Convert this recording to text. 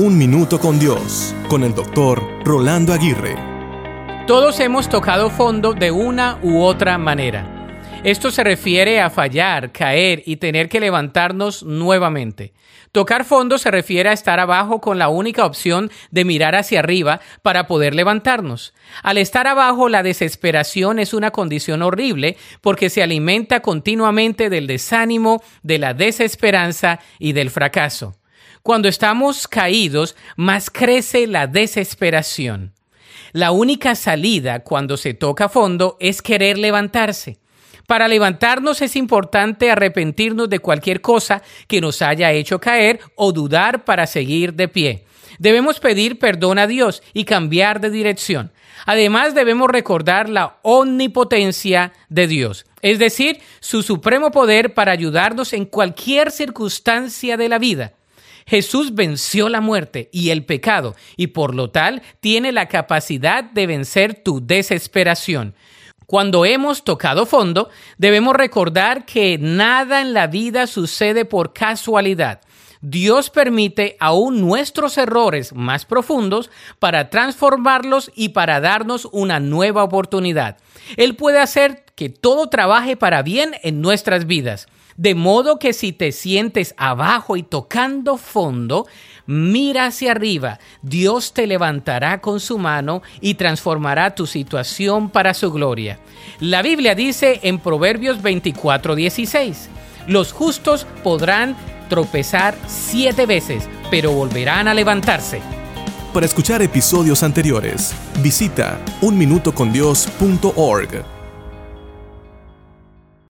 Un Minuto con Dios, con el doctor Rolando Aguirre. Todos hemos tocado fondo de una u otra manera. Esto se refiere a fallar, caer y tener que levantarnos nuevamente. Tocar fondo se refiere a estar abajo con la única opción de mirar hacia arriba para poder levantarnos. Al estar abajo, la desesperación es una condición horrible porque se alimenta continuamente del desánimo, de la desesperanza y del fracaso. Cuando estamos caídos, más crece la desesperación. La única salida cuando se toca fondo es querer levantarse. Para levantarnos es importante arrepentirnos de cualquier cosa que nos haya hecho caer o dudar para seguir de pie. Debemos pedir perdón a Dios y cambiar de dirección. Además debemos recordar la omnipotencia de Dios, es decir, su supremo poder para ayudarnos en cualquier circunstancia de la vida. Jesús venció la muerte y el pecado y por lo tal tiene la capacidad de vencer tu desesperación. Cuando hemos tocado fondo, debemos recordar que nada en la vida sucede por casualidad. Dios permite aún nuestros errores más profundos para transformarlos y para darnos una nueva oportunidad. Él puede hacer que todo trabaje para bien en nuestras vidas. De modo que si te sientes abajo y tocando fondo, mira hacia arriba. Dios te levantará con su mano y transformará tu situación para su gloria. La Biblia dice en Proverbios 24:16, los justos podrán tropezar siete veces, pero volverán a levantarse. Para escuchar episodios anteriores, visita unminutocondios.org.